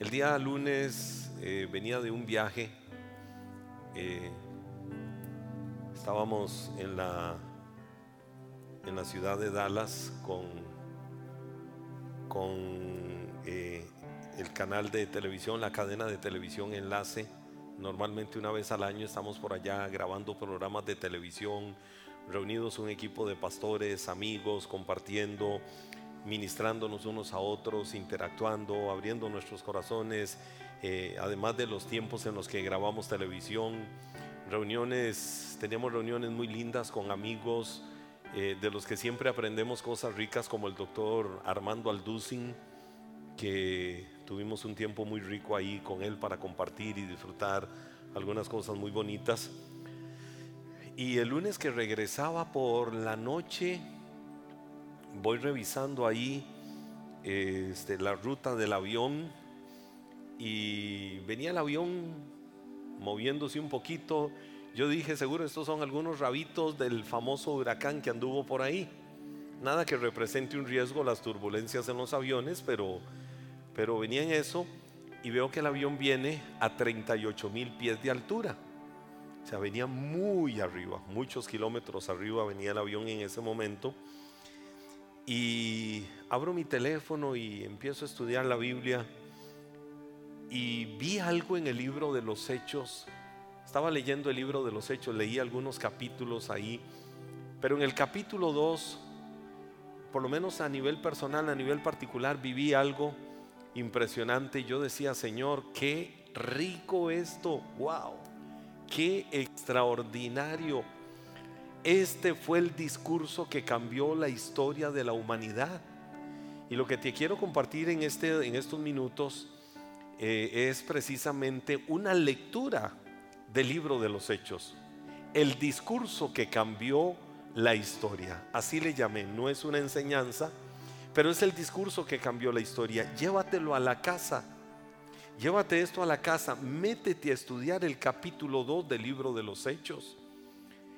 El día lunes eh, venía de un viaje. eh, estábamos en la, en la ciudad de Dallas con, con eh, el canal de televisión, la cadena de televisión Enlace. Normalmente una vez al año estamos por allá grabando programas de televisión, reunidos un equipo de pastores, amigos, compartiendo, ministrándonos unos a otros, interactuando, abriendo nuestros corazones, eh, además de los tiempos en los que grabamos televisión, reuniones, teníamos reuniones muy lindas con amigos, eh, de los que siempre aprendemos cosas ricas como el doctor Armando Alducin, que tuvimos un tiempo muy rico ahí con él para compartir y disfrutar algunas cosas muy bonitas. Y el lunes que regresaba por la noche, voy revisando ahí este, la ruta del avión y venía el avión moviéndose un poquito. Yo dije, seguro estos son algunos rabitos del famoso huracán que anduvo por ahí. Nada que represente un riesgo las turbulencias en los aviones, pero, pero venía en eso y veo que el avión viene a 38 mil pies de altura. O sea, venía muy arriba, muchos kilómetros arriba venía el avión en ese momento. Y abro mi teléfono y empiezo a estudiar la Biblia y vi algo en el libro de los hechos. Estaba leyendo el libro de los hechos, leí algunos capítulos ahí, pero en el capítulo 2, por lo menos a nivel personal, a nivel particular, viví algo impresionante. Yo decía, Señor, qué rico esto, wow, qué extraordinario. Este fue el discurso que cambió la historia de la humanidad. Y lo que te quiero compartir en, este, en estos minutos eh, es precisamente una lectura del libro de los hechos. El discurso que cambió la historia. Así le llamé. No es una enseñanza, pero es el discurso que cambió la historia. Llévatelo a la casa. Llévate esto a la casa. Métete a estudiar el capítulo 2 del libro de los hechos.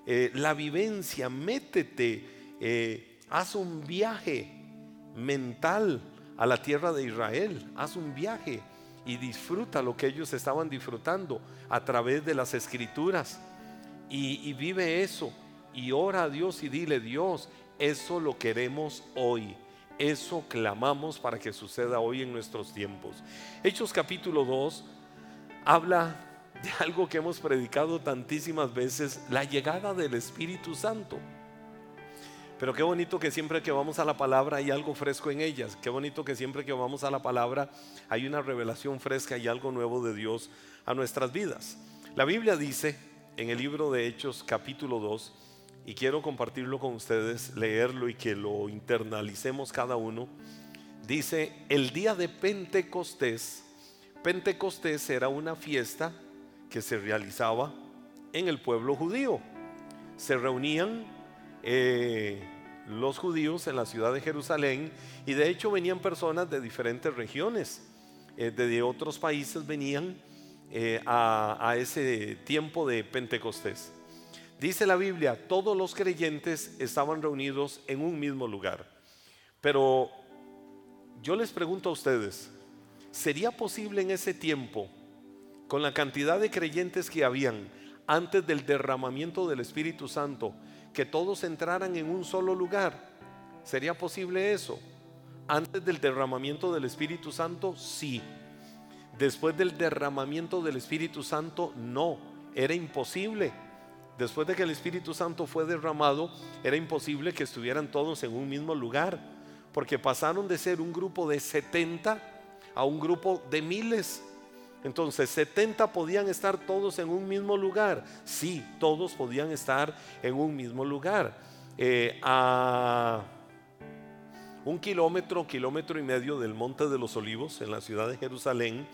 Eh, la vivencia, métete, eh, haz un viaje mental a la tierra de Israel, haz un viaje y disfruta lo que ellos estaban disfrutando a través de las escrituras y, vive eso y ora a Dios y dile Dios, eso lo queremos hoy. Eso clamamos para que suceda hoy en nuestros tiempos. Hechos capítulo 2 habla de algo que hemos predicado tantísimas veces, la llegada del Espíritu Santo. Pero qué bonito que siempre que vamos a la palabra hay algo fresco en ellas. Qué bonito que siempre que vamos a la palabra hay una revelación fresca y algo nuevo de Dios a nuestras vidas. La Biblia dice en el libro de Hechos capítulo 2, y quiero compartirlo con ustedes, leerlo y que lo internalicemos cada uno, dice, el día de Pentecostés, Pentecostés era una fiesta que se realizaba en el pueblo judío. Se reunían eh, los judíos en la ciudad de Jerusalén y de hecho venían personas de diferentes regiones, eh, de otros países venían eh, a, a ese tiempo de Pentecostés. Dice la Biblia, todos los creyentes estaban reunidos en un mismo lugar. Pero yo les pregunto a ustedes, ¿sería posible en ese tiempo, con la cantidad de creyentes que habían antes del derramamiento del Espíritu Santo, que todos entraran en un solo lugar? ¿Sería posible eso? Antes del derramamiento del Espíritu Santo, sí. Después del derramamiento del Espíritu Santo, no. Era imposible. Después de que el Espíritu Santo fue derramado, era imposible que estuvieran todos en un mismo lugar, porque pasaron de ser un grupo de 70 a un grupo de miles. Entonces, 70 podían estar todos en un mismo lugar. Sí, todos podían estar en un mismo lugar. Eh, a un kilómetro, kilómetro y medio del Monte de los Olivos, en la ciudad de Jerusalén,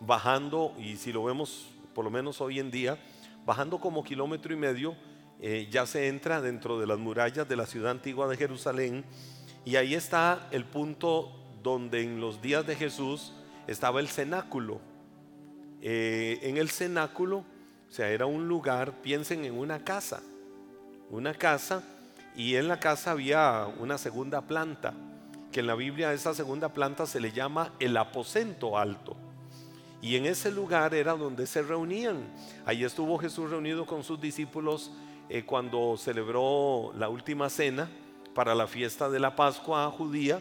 bajando, y si lo vemos por lo menos hoy en día, bajando como kilómetro y medio, eh, ya se entra dentro de las murallas de la ciudad antigua de Jerusalén, y ahí está el punto donde en los días de Jesús estaba el cenáculo. Eh, en el cenáculo, o sea, era un lugar, piensen en una casa, una casa, y en la casa había una segunda planta, que en la Biblia esa segunda planta se le llama el aposento alto. Y en ese lugar era donde se reunían. Ahí estuvo Jesús reunido con sus discípulos eh, cuando celebró la última cena para la fiesta de la Pascua judía.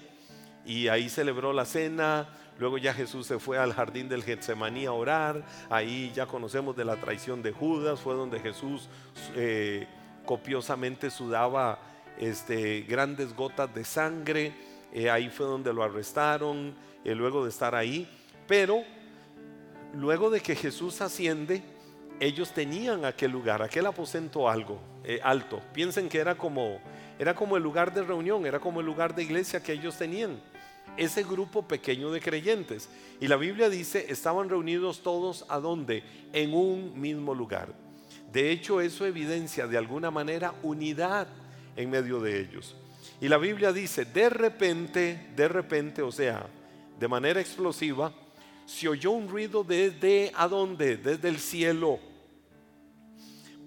Y ahí celebró la cena. Luego ya Jesús se fue al jardín del Getsemaní a orar. Ahí ya conocemos de la traición de Judas. Fue donde Jesús eh, copiosamente sudaba este, grandes gotas de sangre. Eh, ahí fue donde lo arrestaron. luego de estar ahí. Pero luego de que Jesús asciende, ellos tenían aquel lugar, aquel aposento algo, eh, alto. Piensen que era como, era como el lugar de reunión, era como el lugar de iglesia que ellos tenían. Ese grupo pequeño de creyentes. Y la Biblia dice, estaban reunidos todos a dónde? En un mismo lugar. De hecho, eso evidencia de alguna manera unidad en medio de ellos. Y la Biblia dice, de repente, de repente, o sea, de manera explosiva, se oyó un ruido desde a dónde? Desde el cielo,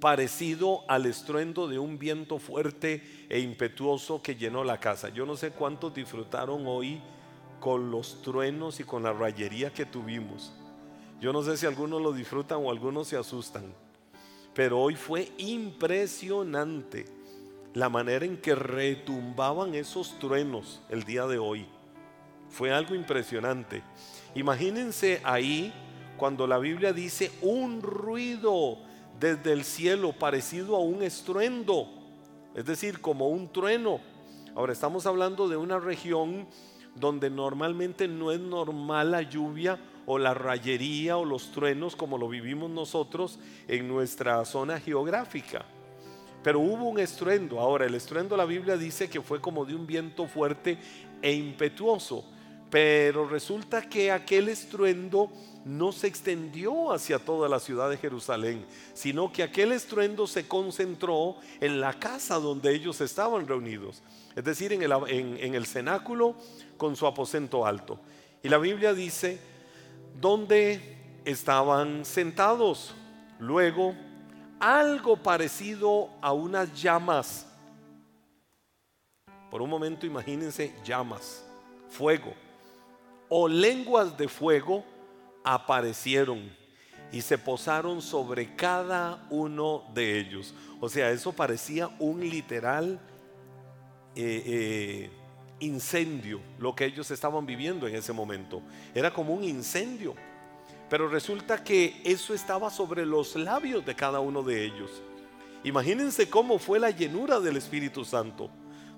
parecido al estruendo de un viento fuerte e impetuoso que llenó la casa. Yo no sé cuántos disfrutaron hoy con los truenos y con la rayería que tuvimos. Yo no sé si algunos lo disfrutan o algunos se asustan. Pero hoy fue impresionante la manera en que retumbaban esos truenos el día de hoy. Fue algo impresionante. Imagínense ahí cuando la Biblia dice un ruido desde el cielo parecido a un estruendo, es decir, como un trueno. Ahora estamos hablando de una región donde normalmente no es normal la lluvia o la rayería o los truenos como lo vivimos nosotros en nuestra zona geográfica. Pero hubo un estruendo. Ahora, el estruendo la Biblia dice que fue como de un viento fuerte e impetuoso. Pero resulta que aquel estruendo no se extendió hacia toda la ciudad de Jerusalén, sino que aquel estruendo se concentró en la casa donde ellos estaban reunidos, es decir, en el, en el cenáculo con su aposento alto. Y la Biblia dice, donde estaban sentados. Luego, algo parecido a unas llamas. Por un momento imagínense llamas, fuego o lenguas de fuego aparecieron y se posaron sobre cada uno de ellos. O sea, eso parecía un literal eh, eh, incendio, lo que ellos estaban viviendo en ese momento. Era como un incendio. Pero resulta que eso estaba sobre los labios de cada uno de ellos. Imagínense cómo fue la llenura del Espíritu Santo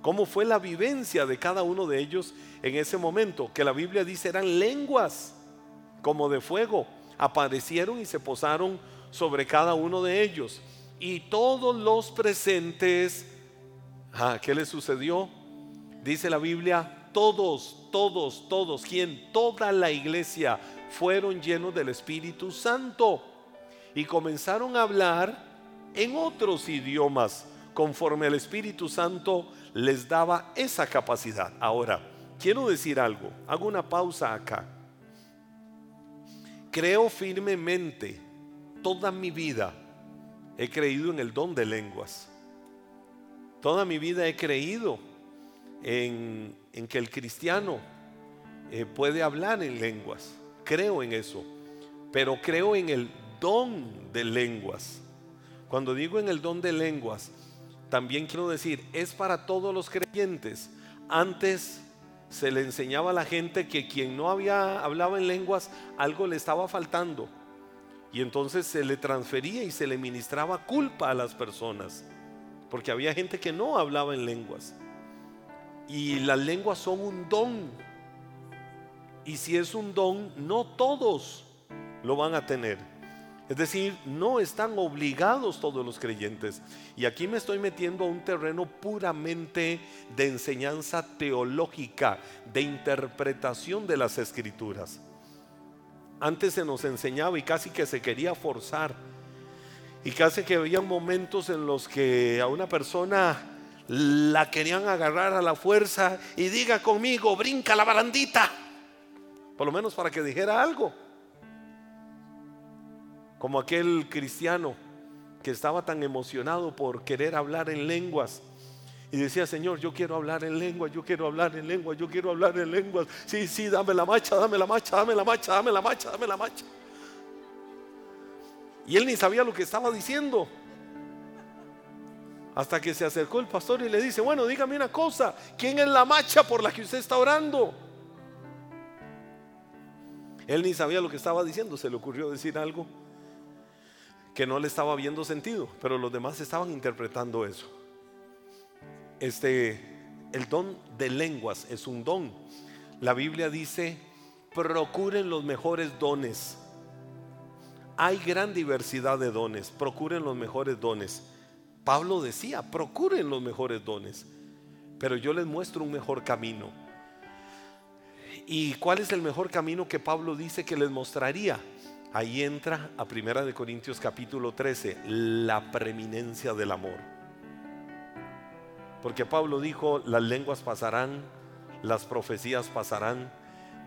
cómo fue la vivencia de cada uno de ellos en ese momento, que la Biblia dice eran lenguas como de fuego, aparecieron y se posaron sobre cada uno de ellos. Y todos los presentes, ah, ¿qué les sucedió? Dice la Biblia, todos, todos, todos, quien toda la iglesia fueron llenos del Espíritu Santo y comenzaron a hablar en otros idiomas conforme el Espíritu Santo les daba esa capacidad. Ahora, quiero decir algo, hago una pausa acá. Creo firmemente, toda mi vida he creído en el don de lenguas. Toda mi vida he creído en, que el cristiano eh, puede hablar en lenguas. Creo en eso. Pero creo en el don de lenguas. Cuando digo en el don de lenguas, también quiero decir, es para todos los creyentes. Antes se le enseñaba a la gente que quien no había hablado en lenguas, algo le estaba faltando. Y entonces se le transfería y se le ministraba culpa a las personas. Porque había gente que no hablaba en lenguas. Y las lenguas son un don. Y si es un don, no todos lo van a tener. Es decir, no están obligados todos los creyentes. Y aquí me estoy metiendo a un terreno puramente de enseñanza teológica, de interpretación de las escrituras. Antes se nos enseñaba y casi que se quería forzar. Y casi que había momentos en los que a una persona la querían agarrar a la fuerza y diga conmigo, brinca la barandita. Por lo menos para que dijera algo como aquel cristiano que estaba tan emocionado por querer hablar en lenguas. Y decía, Señor, yo quiero hablar en lengua, yo quiero hablar en lengua, yo quiero hablar en lenguas. Sí, sí, dame la marcha, dame la marcha, dame la marcha, dame la marcha, dame la marcha. Y él ni sabía lo que estaba diciendo. Hasta que se acercó el pastor y le dice, bueno, dígame una cosa, ¿quién es la macha por la que usted está orando? Él ni sabía lo que estaba diciendo, se le ocurrió decir algo que no le estaba viendo sentido, pero los demás estaban interpretando eso. Este, el don de lenguas es un don. La Biblia dice, procuren los mejores dones. Hay gran diversidad de dones, procuren los mejores dones. Pablo decía, procuren los mejores dones, pero yo les muestro un mejor camino. ¿Y cuál es el mejor camino que Pablo dice que les mostraría? Ahí entra a Primera de Corintios capítulo 13, la preeminencia del amor. Porque Pablo dijo, las lenguas pasarán, las profecías pasarán,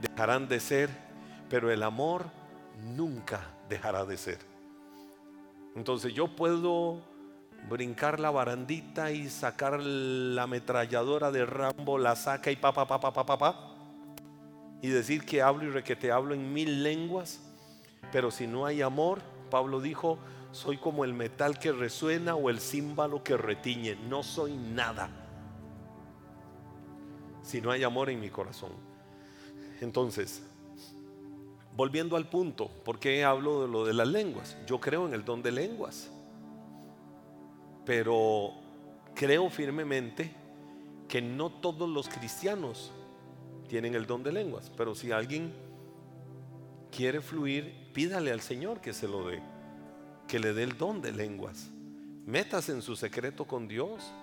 dejarán de ser, pero el amor nunca dejará de ser. Entonces yo puedo brincar la barandita y sacar la ametralladora de Rambo, la saca y pa pa pa pa y decir que hablo y requete hablo en mil lenguas, pero si no hay amor, Pablo dijo, soy como el metal que resuena o el címbalo que retiñe, no soy nada. Si no hay amor en mi corazón. Entonces, volviendo al punto, ¿por qué hablo de lo de las lenguas? Yo creo en el don de lenguas, pero creo firmemente que no todos los cristianos tienen el don de lenguas, pero si alguien quiere fluir, pídale al Señor que se lo dé, que le dé el don de lenguas. Metas en su secreto con Dios.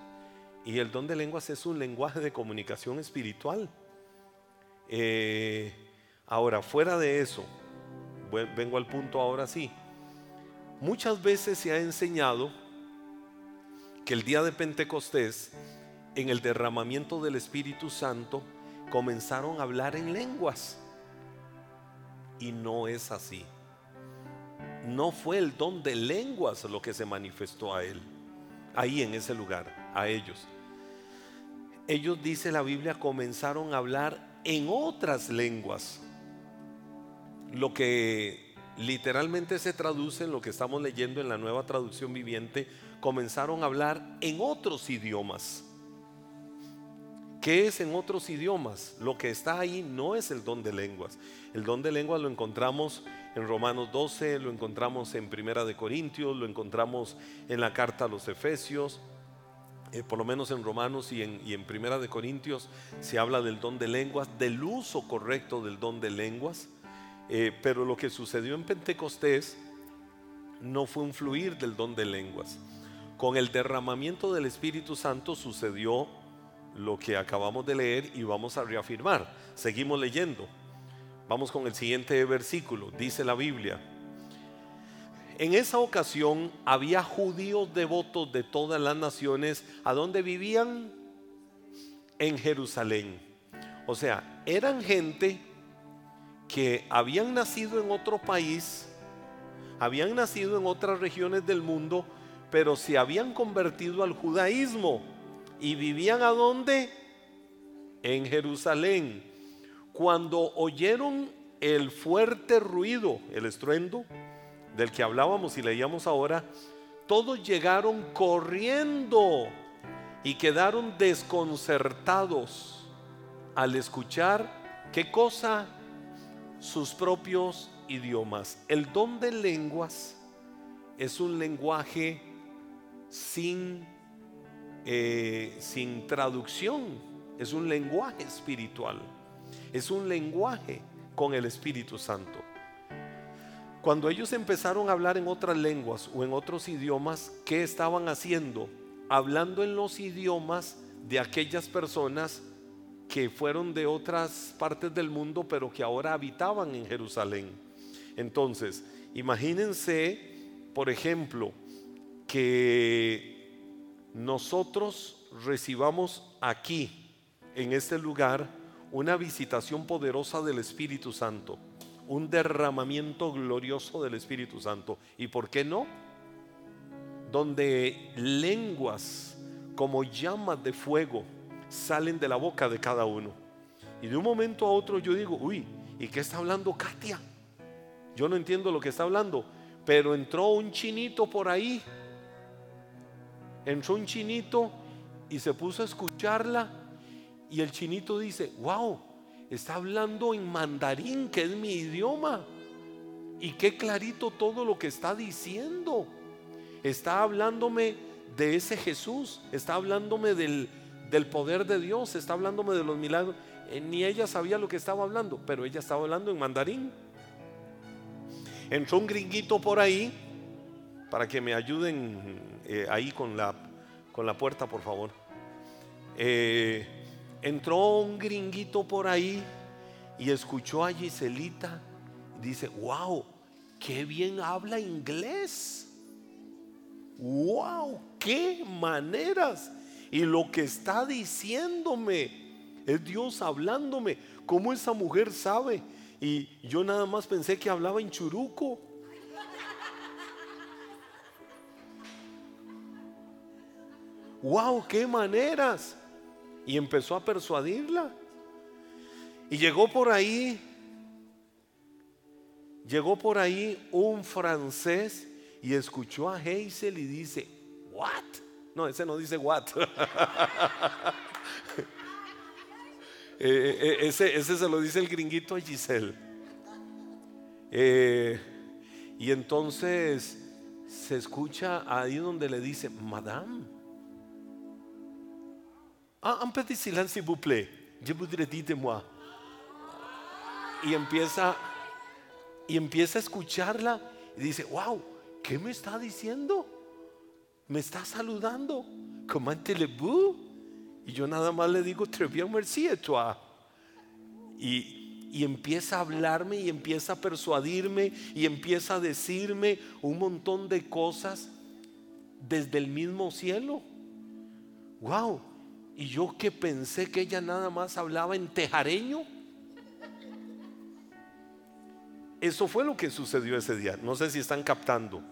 Y el don de lenguas es un lenguaje de comunicación espiritual. Eh, ahora, fuera de eso, vengo al punto ahora sí. Muchas veces se ha enseñado que el día de Pentecostés, en el derramamiento del Espíritu Santo, comenzaron a hablar en lenguas. Y no es así. No fue el don de lenguas lo que se manifestó a él, ahí en ese lugar, a ellos. Ellos, dice la Biblia, comenzaron a hablar en otras lenguas. Lo que literalmente se traduce en lo que estamos leyendo en la nueva traducción viviente, comenzaron a hablar en otros idiomas. ¿Qué es en otros idiomas? Lo que está ahí no es el don de lenguas. El don de lenguas lo encontramos en Romanos 12, lo encontramos en Primera de Corintios, lo encontramos en la carta a los Efesios, eh, por lo menos en Romanos y en, Primera de Corintios se habla del don de lenguas, del uso correcto del don de lenguas. Eh, pero lo que sucedió en Pentecostés no fue un fluir del don de lenguas. Con el derramamiento del Espíritu Santo sucedió lo que acabamos de leer y vamos a reafirmar. Seguimos leyendo. Vamos con el siguiente versículo. Dice la Biblia. En esa ocasión había judíos devotos de todas las naciones. ¿A dónde vivían? En Jerusalén. O sea, eran gente que habían nacido en otro país, habían nacido en otras regiones del mundo, pero se habían convertido al judaísmo ¿Y vivían a dónde? En Jerusalén. Cuando oyeron el fuerte ruido, el estruendo del que hablábamos y leíamos ahora, todos llegaron corriendo y quedaron desconcertados al escuchar qué cosa sus propios idiomas. El don de lenguas es un lenguaje sin eh, sin traducción. Es un lenguaje espiritual. Es un lenguaje con el Espíritu Santo. Cuando ellos empezaron a hablar en otras lenguas o en otros idiomas, ¿qué estaban haciendo? Hablando en los idiomas de aquellas personas que fueron de otras partes del mundo, pero que ahora habitaban en Jerusalén. Entonces, imagínense, por ejemplo, que nosotros recibamos aquí, en este lugar, una visitación poderosa del Espíritu Santo, un derramamiento glorioso del Espíritu Santo. ¿Y por qué no? Donde lenguas como llamas de fuego salen de la boca de cada uno. Y de un momento a otro yo digo, uy, ¿y qué está hablando Katia? Yo no entiendo lo que está hablando, Pero entró un chinito por ahí. Entró un chinito y se puso a escucharla. Y el chinito dice, wow, está hablando en mandarín, que es mi idioma. Y qué clarito todo lo que está diciendo. Está hablándome de ese Jesús, está hablándome del, del poder de Dios, está hablándome de los milagros. Eh, ni ella sabía lo que estaba hablando, pero ella estaba hablando en mandarín. Entró un gringuito por ahí, para que me ayuden eh, ahí con la, con la puerta, por favor. Eh, entró un gringuito por ahí y escuchó a Giselita. dice, wow, qué bien habla inglés. Wow, qué maneras. Y lo que está diciéndome es Dios hablándome. ¿Cómo esa mujer sabe? Y yo nada más pensé que hablaba en churuco. ¡Wow! ¡Qué maneras! Y empezó a persuadirla. Y llegó por ahí, llegó por ahí un francés y escuchó a Hazel y dice, ¿what? No, ese no dice what. Eh, eh, eh, ese, ese, se lo dice el gringuito a Giselle. y entonces se escucha ahí donde le dice, Madame. Ah, un petit silence, s'il vous plaît. Je voudrais dire de moi. Y empieza, y empieza a escucharla y dice, wow, ¿qué me está diciendo? Me está saludando. ¿Cómo te le y yo nada más le digo, très bien, merci, toi. Y, y empieza a hablarme y empieza a persuadirme y empieza a decirme un montón de cosas desde el mismo cielo. Wow. Y yo que pensé que ella nada más hablaba en tejareño. Eso fue lo que sucedió ese día. No sé si están captando.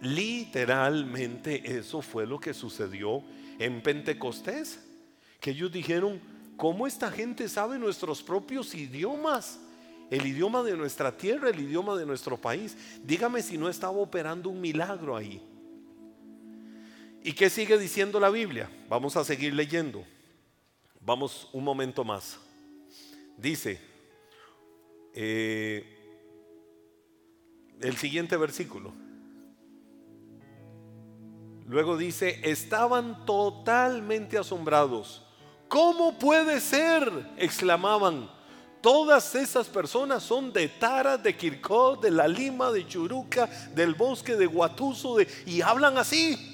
Literalmente eso fue lo que sucedió en Pentecostés, que ellos dijeron, ¿cómo esta gente sabe nuestros propios idiomas? El idioma de nuestra tierra, el idioma de nuestro país. Dígame si no estaba operando un milagro ahí. ¿Y qué sigue diciendo la Biblia? Vamos a seguir leyendo. Vamos un momento más. Dice eh, el siguiente versículo. Luego dice, estaban totalmente asombrados. ¿Cómo puede ser? exclamaban. Todas esas personas son de Tara, de Kirkó, de La Lima, de Churuca, del bosque de Guatuso, y hablan así.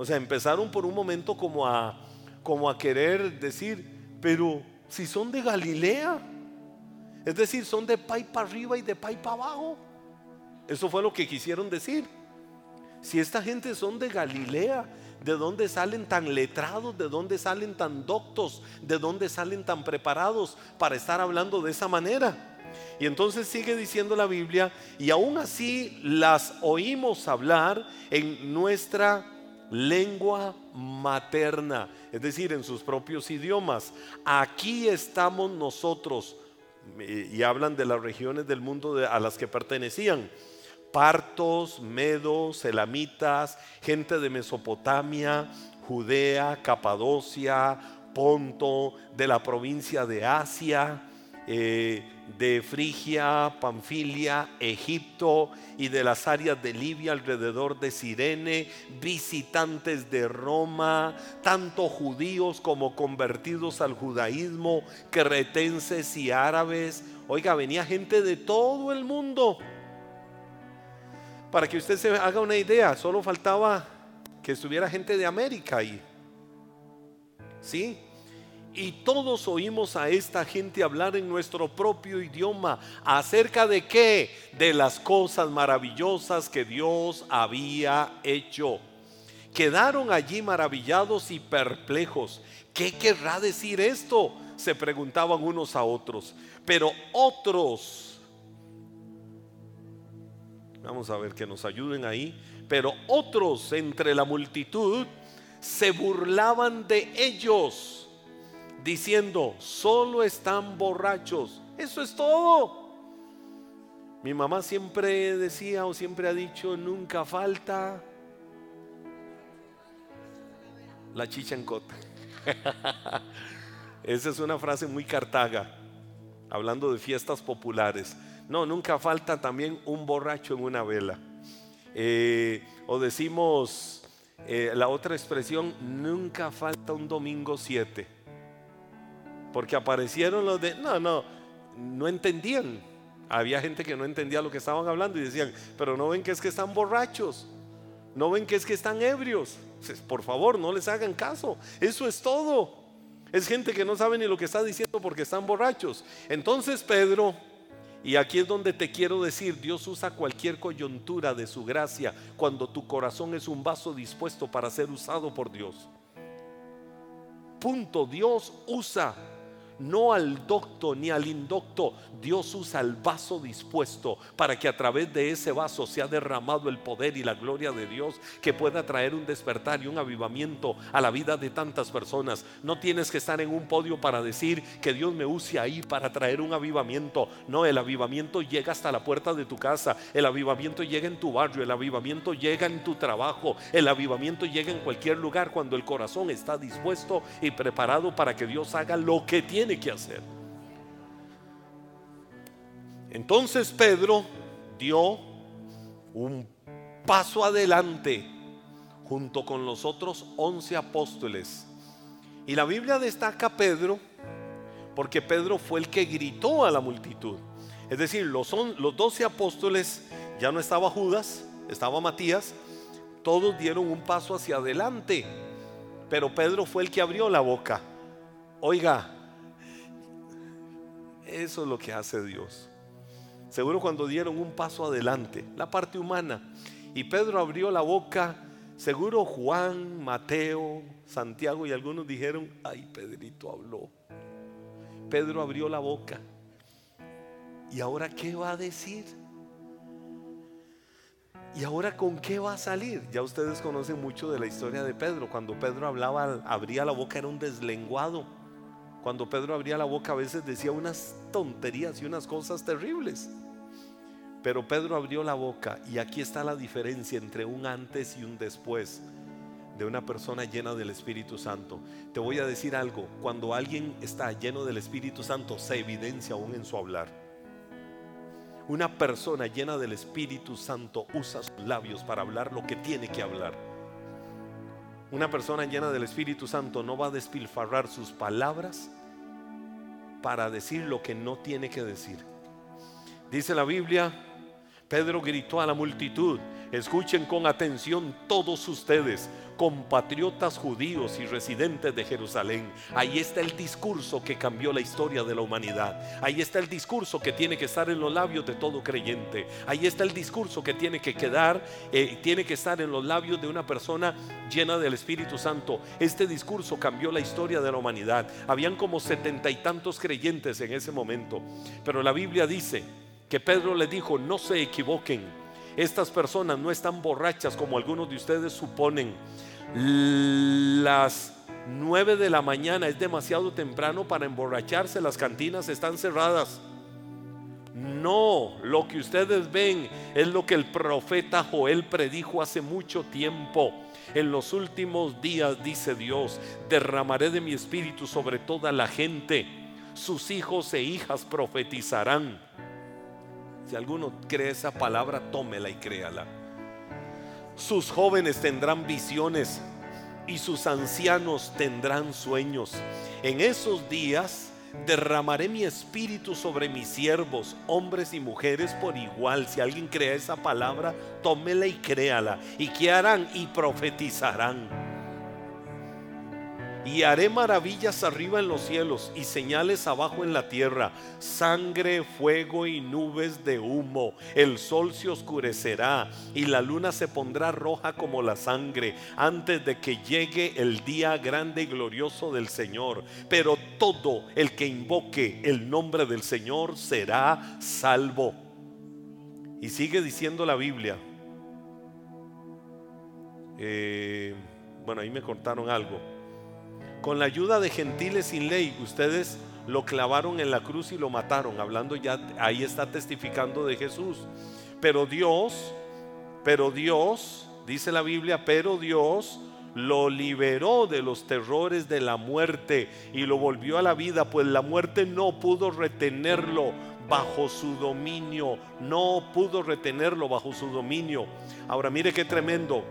O sea, empezaron por un momento como a, como a querer decir, pero si son de Galilea, es decir, son de pay para arriba y de pay para abajo. Eso fue lo que quisieron decir. Si esta gente son de Galilea, ¿de dónde salen tan letrados? ¿De dónde salen tan doctos? ¿De dónde salen tan preparados para estar hablando de esa manera? Y entonces sigue diciendo la Biblia, y aún así las oímos hablar en nuestra lengua materna, es decir, en sus propios idiomas. Aquí estamos nosotros, y hablan de las regiones del mundo a las que pertenecían partos, medos, elamitas, gente de Mesopotamia, Judea, Capadocia, Ponto, de la provincia de Asia, eh, de Frigia, Panfilia, Egipto y de las áreas de Libia alrededor de Sirene, visitantes de Roma, tanto judíos como convertidos al judaísmo, cretenses y árabes. Oiga, venía gente de todo el mundo para que usted se haga una idea, solo faltaba que estuviera gente de América ahí. ¿Sí? Y todos oímos a esta gente hablar en nuestro propio idioma. ¿Acerca de qué? De las cosas maravillosas que Dios había hecho. Quedaron allí maravillados y perplejos. ¿Qué querrá decir esto? Se preguntaban unos a otros. Pero otros Vamos a ver que nos ayuden ahí. Pero otros entre la multitud se burlaban de ellos, diciendo, solo están borrachos. Eso es todo. Mi mamá siempre decía o siempre ha dicho, nunca falta la chicha en cota. Esa es una frase muy cartaga, hablando de fiestas populares. No, nunca falta también un borracho en una vela. Eh, o decimos eh, la otra expresión, nunca falta un domingo 7. Porque aparecieron los de, no, no, no entendían. Había gente que no entendía lo que estaban hablando y decían, pero no ven que es que están borrachos, no ven que es que están ebrios. Por favor, no les hagan caso. Eso es todo. Es gente que no sabe ni lo que está diciendo porque están borrachos. Entonces Pedro, y aquí es donde te quiero decir, Dios usa cualquier coyuntura de su gracia cuando tu corazón es un vaso dispuesto para ser usado por Dios. Punto, Dios usa no al docto ni al indocto. Dios usa el vaso dispuesto para que a través de ese vaso sea derramado el poder y la gloria de Dios que pueda traer un despertar y un avivamiento a la vida de tantas personas. No tienes que estar en un podio para decir que Dios me use ahí para traer un avivamiento. No, el avivamiento llega hasta la puerta de tu casa, el avivamiento llega en tu barrio, el avivamiento llega en tu trabajo, el avivamiento llega en cualquier lugar cuando el corazón está dispuesto y preparado para que Dios haga lo que tiene que hacer. Entonces Pedro dio un paso adelante junto con los otros once apóstoles. Y la Biblia destaca a Pedro porque Pedro fue el que gritó a la multitud. Es decir, los, los doce apóstoles, ya no estaba Judas, estaba Matías, todos dieron un paso hacia adelante, pero Pedro fue el que abrió la boca. Oiga, eso es lo que hace Dios. Seguro cuando dieron un paso adelante, la parte humana, y Pedro abrió la boca, seguro Juan, Mateo, Santiago y algunos dijeron, ay, Pedrito habló. Pedro abrió la boca. ¿Y ahora qué va a decir? ¿Y ahora con qué va a salir? Ya ustedes conocen mucho de la historia de Pedro. Cuando Pedro hablaba, abría la boca, era un deslenguado cuando Pedro abría la boca a veces decía unas tonterías y unas cosas terribles. Pero Pedro abrió la boca y aquí está la diferencia entre un antes y un después de una persona llena del Espíritu Santo. Te voy a decir algo, cuando alguien está lleno del Espíritu Santo se evidencia aún en su hablar. Una persona llena del Espíritu Santo usa sus labios para hablar lo que tiene que hablar. Una persona llena del Espíritu Santo no va a despilfarrar sus palabras para decir lo que no tiene que decir. Dice la Biblia, Pedro gritó a la multitud, escuchen con atención todos ustedes, compatriotas judíos y residentes de Jerusalén. Ahí está el discurso que cambió la historia de la humanidad. Ahí está el discurso que tiene que estar en los labios de todo creyente. Ahí está el discurso que tiene que quedar, eh, tiene que estar en los labios de una persona llena del Espíritu Santo. Este discurso cambió la historia de la humanidad. Habían como setenta y tantos creyentes en ese momento. Pero la Biblia dice que Pedro le dijo, no se equivoquen. Estas personas no están borrachas como algunos de ustedes suponen las 9 de la mañana es demasiado temprano para emborracharse, las cantinas están cerradas. No, lo que ustedes ven es lo que el profeta Joel predijo hace mucho tiempo. En los últimos días, dice Dios, derramaré de mi espíritu sobre toda la gente. Sus hijos e hijas profetizarán. Si alguno cree esa palabra, tómela y créala. Sus jóvenes tendrán visiones y sus ancianos tendrán sueños. En esos días derramaré mi espíritu sobre mis siervos, hombres y mujeres por igual. Si alguien crea esa palabra, tómela y créala. ¿Y qué harán? Y profetizarán y haré maravillas arriba en los cielos y señales abajo en la tierra, sangre, fuego y nubes de humo. El sol se oscurecerá y la luna se pondrá roja como la sangre antes de que llegue el día grande y glorioso del Señor. Pero todo el que invoque el nombre del Señor será salvo. Y sigue diciendo la Biblia. Eh, bueno, ahí me contaron algo con la ayuda de gentiles sin ley, ustedes lo clavaron en la cruz y lo mataron, hablando ya, ahí está testificando de Jesús. Pero Dios, pero Dios, dice la Biblia, pero Dios lo liberó de los terrores de la muerte y lo volvió a la vida, pues la muerte no pudo retenerlo bajo su dominio, no pudo retenerlo bajo su dominio. Ahora mire qué tremendo.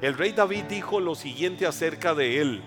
El rey David dijo lo siguiente acerca de él.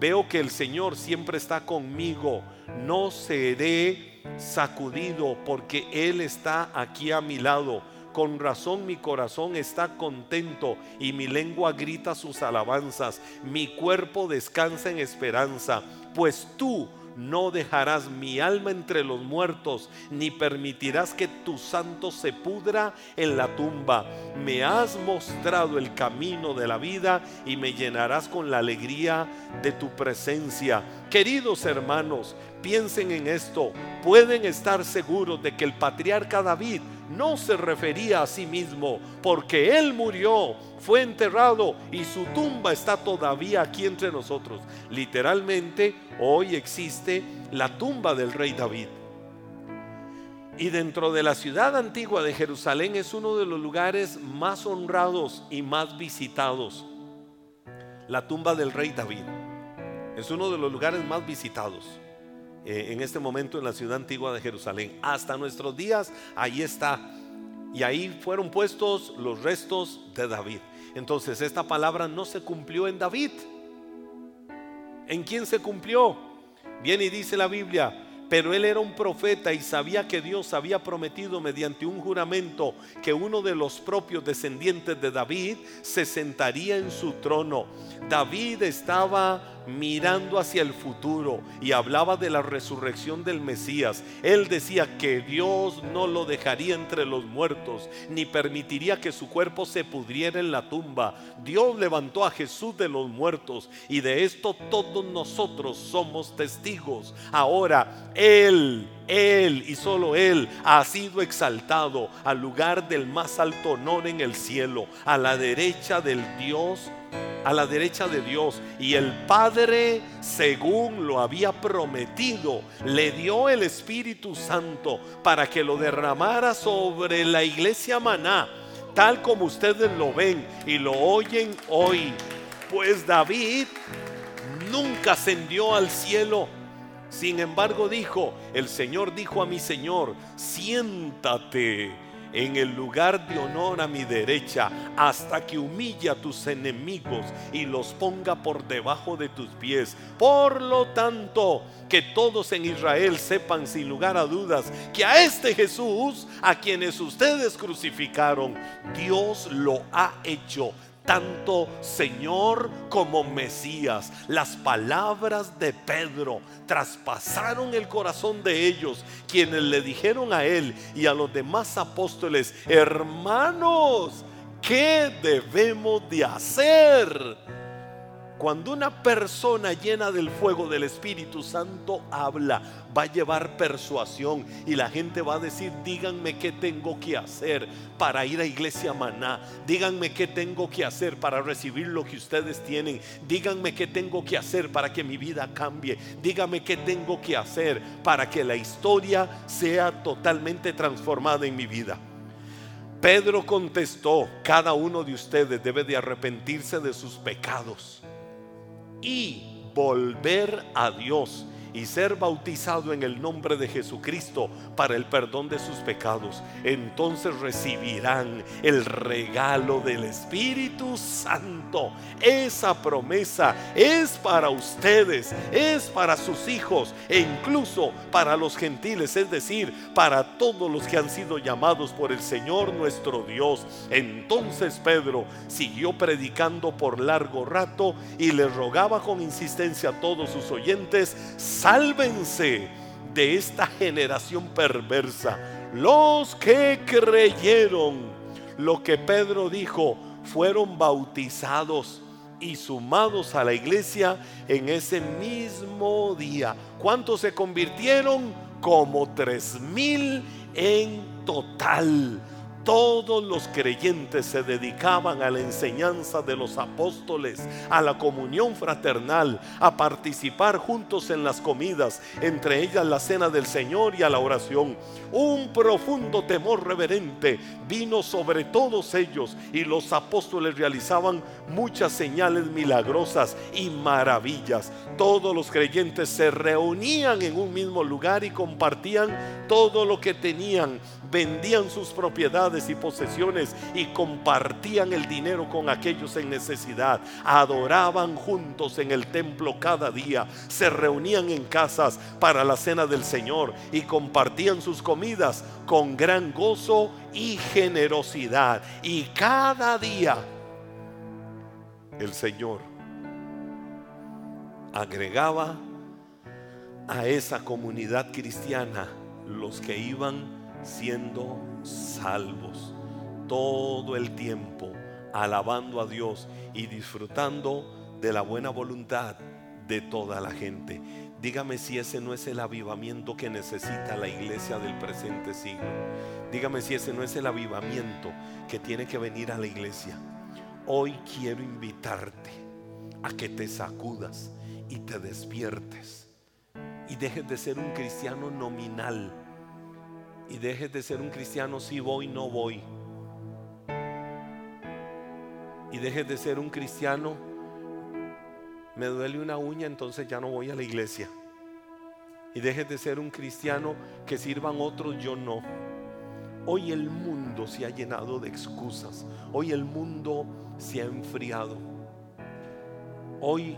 Veo que el Señor siempre está conmigo, no seré sacudido porque Él está aquí a mi lado con razón mi corazón está contento y mi lengua grita sus alabanzas. Mi cuerpo descansa en esperanza, pues tú no dejarás mi alma entre los muertos, ni permitirás que tu santo se pudra en la tumba. Me has mostrado el camino de la vida y me llenarás con la alegría de tu presencia. Queridos hermanos, piensen en esto. Pueden estar seguros de que el patriarca David no se refería a sí mismo, porque él murió, fue enterrado y su tumba está todavía aquí entre nosotros. Literalmente, hoy existe la tumba del rey David. Y dentro de la ciudad antigua de Jerusalén es uno de los lugares más honrados y más visitados. La tumba del rey David es uno de los lugares más visitados. Eh, en este momento en la ciudad antigua de Jerusalén. Hasta nuestros días, ahí está. Y ahí fueron puestos los restos de David. Entonces esta palabra no se cumplió en David. ¿En quién se cumplió? Viene y dice la Biblia, pero él era un profeta y sabía que Dios había prometido mediante un juramento que uno de los propios descendientes de David se sentaría en su trono. David estaba mirando hacia el futuro y hablaba de la resurrección del Mesías. Él decía que Dios no lo dejaría entre los muertos, ni permitiría que su cuerpo se pudriera en la tumba. Dios levantó a Jesús de los muertos y de esto todos nosotros somos testigos. Ahora, Él él y solo Él ha sido exaltado al lugar del más alto honor en el cielo, a la derecha del Dios a la derecha de Dios y el Padre, según lo había prometido, le dio el Espíritu Santo para que lo derramara sobre la iglesia maná, tal como ustedes lo ven y lo oyen hoy. Pues David nunca ascendió al cielo. Sin embargo dijo, el Señor dijo a mi Señor, siéntate en el lugar de honor a mi derecha, hasta que humille a tus enemigos y los ponga por debajo de tus pies. Por lo tanto, que todos en Israel sepan sin lugar a dudas que a este Jesús, a quienes ustedes crucificaron, Dios lo ha hecho tanto Señor como Mesías. Las palabras de Pedro traspasaron el corazón de ellos, quienes le dijeron a él y a los demás apóstoles, hermanos, ¿qué debemos de hacer? Cuando una persona llena del fuego del Espíritu Santo habla, va a llevar persuasión y la gente va a decir, díganme qué tengo que hacer para ir a Iglesia Maná, díganme qué tengo que hacer para recibir lo que ustedes tienen, díganme qué tengo que hacer para que mi vida cambie, díganme qué tengo que hacer para que la historia sea totalmente transformada en mi vida. Pedro contestó, cada uno de ustedes debe de arrepentirse de sus pecados y volver a Dios y ser bautizado en el nombre de Jesucristo para el perdón de sus pecados, entonces recibirán el regalo del Espíritu Santo. Esa promesa es para ustedes, es para sus hijos e incluso para los gentiles, es decir, para todos los que han sido llamados por el Señor nuestro Dios. Entonces Pedro siguió predicando por largo rato y le rogaba con insistencia a todos sus oyentes, sálvense de esta generación perversa. Los que creyeron lo que Pedro dijo fueron bautizados y sumados a la iglesia en ese mismo día. ¿Cuántos se convirtieron? Como tres mil en total. Todos los creyentes se dedicaban a la enseñanza de los apóstoles, a la comunión fraternal, a participar juntos en las comidas, entre ellas la cena del Señor y a la oración. Un profundo temor reverente vino sobre todos ellos y los apóstoles realizaban muchas señales milagrosas y maravillas. Todos los creyentes se reunían en un mismo lugar y compartían todo lo que tenían vendían sus propiedades y posesiones y compartían el dinero con aquellos en necesidad. Adoraban juntos en el templo cada día. Se reunían en casas para la cena del Señor y compartían sus comidas con gran gozo y generosidad. Y cada día el Señor agregaba a esa comunidad cristiana los que iban siendo salvos todo el tiempo, alabando a Dios y disfrutando de la buena voluntad de toda la gente. Dígame si ese no es el avivamiento que necesita la iglesia del presente siglo. Dígame si ese no es el avivamiento que tiene que venir a la iglesia. Hoy quiero invitarte a que te sacudas y te despiertes y dejes de ser un cristiano nominal y dejes de ser un cristiano si voy, no voy. Y dejes de ser un cristiano, me duele una uña, entonces ya no voy a la iglesia. Y dejes de ser un cristiano que sirvan otros, yo no. Hoy el mundo se ha llenado de excusas. Hoy el mundo se ha enfriado. Hoy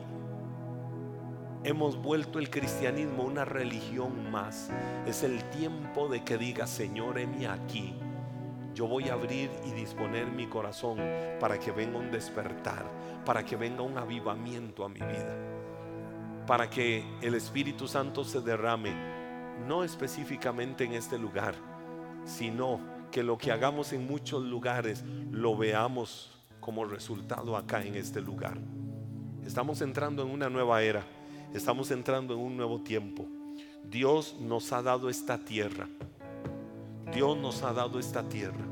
hemos vuelto el cristianismo una religión más. Es el tiempo de que diga, Señor, heme aquí. Yo voy a abrir y disponer mi corazón para que venga un despertar, para que venga un avivamiento a mi vida, para que el Espíritu Santo se derrame, no específicamente en este lugar, sino que lo que hagamos en muchos lugares lo veamos como resultado acá en este lugar. Estamos entrando en una nueva era. Estamos entrando en un nuevo tiempo. Dios nos ha dado esta tierra. Dios nos ha dado esta tierra.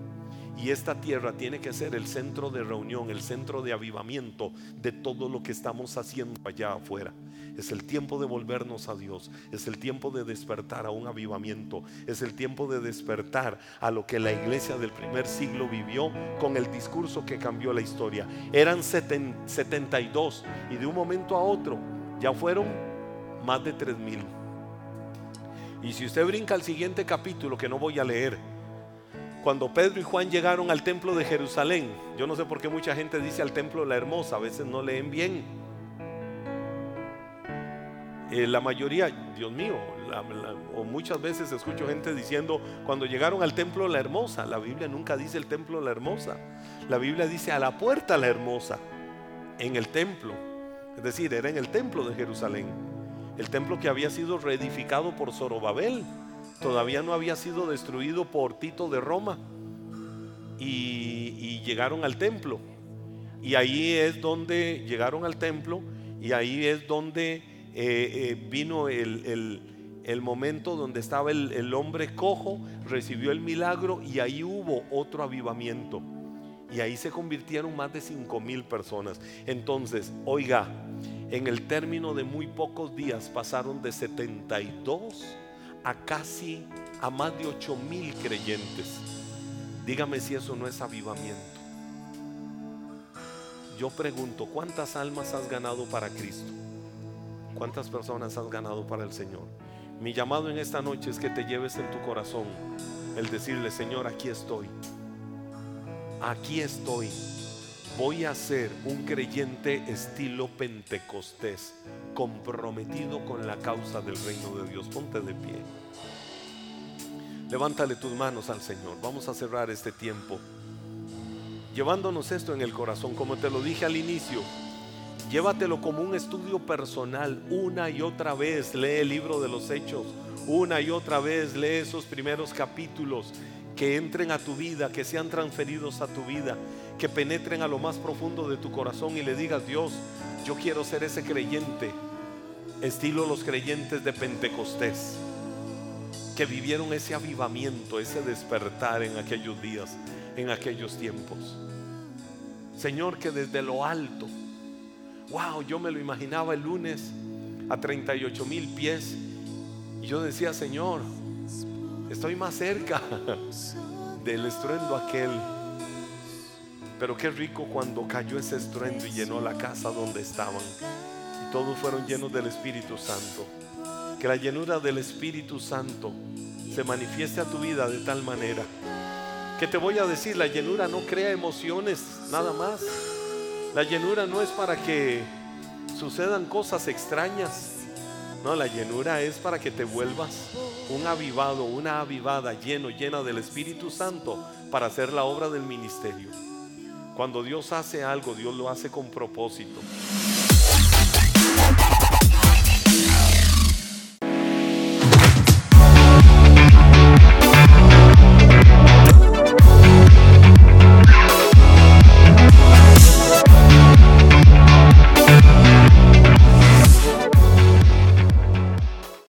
Y esta tierra tiene que ser el centro de reunión, el centro de avivamiento de todo lo que estamos haciendo allá afuera. Es el tiempo de volvernos a Dios. Es el tiempo de despertar a un avivamiento. Es el tiempo de despertar a lo que la iglesia del primer siglo vivió con el discurso que cambió la historia. Eran 72 y de un momento a otro ya fueron más de tres mil. Y si usted brinca al siguiente capítulo que no voy a leer, cuando Pedro y Juan llegaron al templo de Jerusalén, yo no sé por qué mucha gente dice al templo la hermosa, a veces no leen bien. Eh, la mayoría, Dios mío, o muchas veces escucho gente diciendo, cuando llegaron al templo la hermosa, la Biblia nunca dice el templo la hermosa, la Biblia dice a la puerta la hermosa, en el templo. Es decir, era en el templo de Jerusalén. El templo que había sido reedificado por Zorobabel. Todavía no había sido destruido por Tito de Roma. Y, llegaron al templo. Y ahí es donde llegaron al templo. Y ahí es donde eh, eh, vino el, momento donde estaba el, el hombre cojo, recibió el milagro y ahí hubo otro avivamiento. Y ahí se convirtieron más de 5 mil personas. Entonces, oiga, en el término de muy pocos días pasaron de 72 a casi a más de 8 mil creyentes. Dígame si eso no es avivamiento. Yo pregunto, ¿cuántas almas has ganado para Cristo? ¿Cuántas personas has ganado para el Señor? Mi llamado en esta noche es que te lleves en tu corazón el decirle, Señor, aquí estoy aquí estoy. Voy a ser un creyente estilo Pentecostés, comprometido con la causa del reino de Dios. Ponte de pie. Levántale tus manos al Señor. Vamos a cerrar este tiempo. Llevándonos esto en el corazón, como te lo dije al inicio, llévatelo como un estudio personal. Una y otra vez lee el libro de los hechos. Una y otra vez lee esos primeros capítulos que entren a tu vida, que sean transferidos a tu vida, que penetren a lo más profundo de tu corazón y le digas, Dios, yo quiero ser ese creyente, estilo los creyentes de Pentecostés, que vivieron ese avivamiento, ese despertar en aquellos días, en aquellos tiempos. Señor, que desde lo alto, wow, yo me lo imaginaba el lunes a 38 mil pies. Y yo decía, Señor, estoy más cerca del estruendo aquel. Pero qué rico cuando cayó ese estruendo y llenó la casa donde estaban. Y todos fueron llenos del Espíritu Santo. Que la llenura del Espíritu Santo se manifieste a tu vida de tal manera. Que te voy a decir, la llenura no crea emociones, nada más. La llenura no es para que sucedan cosas extrañas. No, la llenura es para que te vuelvas un avivado, una avivada, lleno, llena del Espíritu Santo para hacer la obra del ministerio. Cuando Dios hace algo, Dios lo hace con propósito.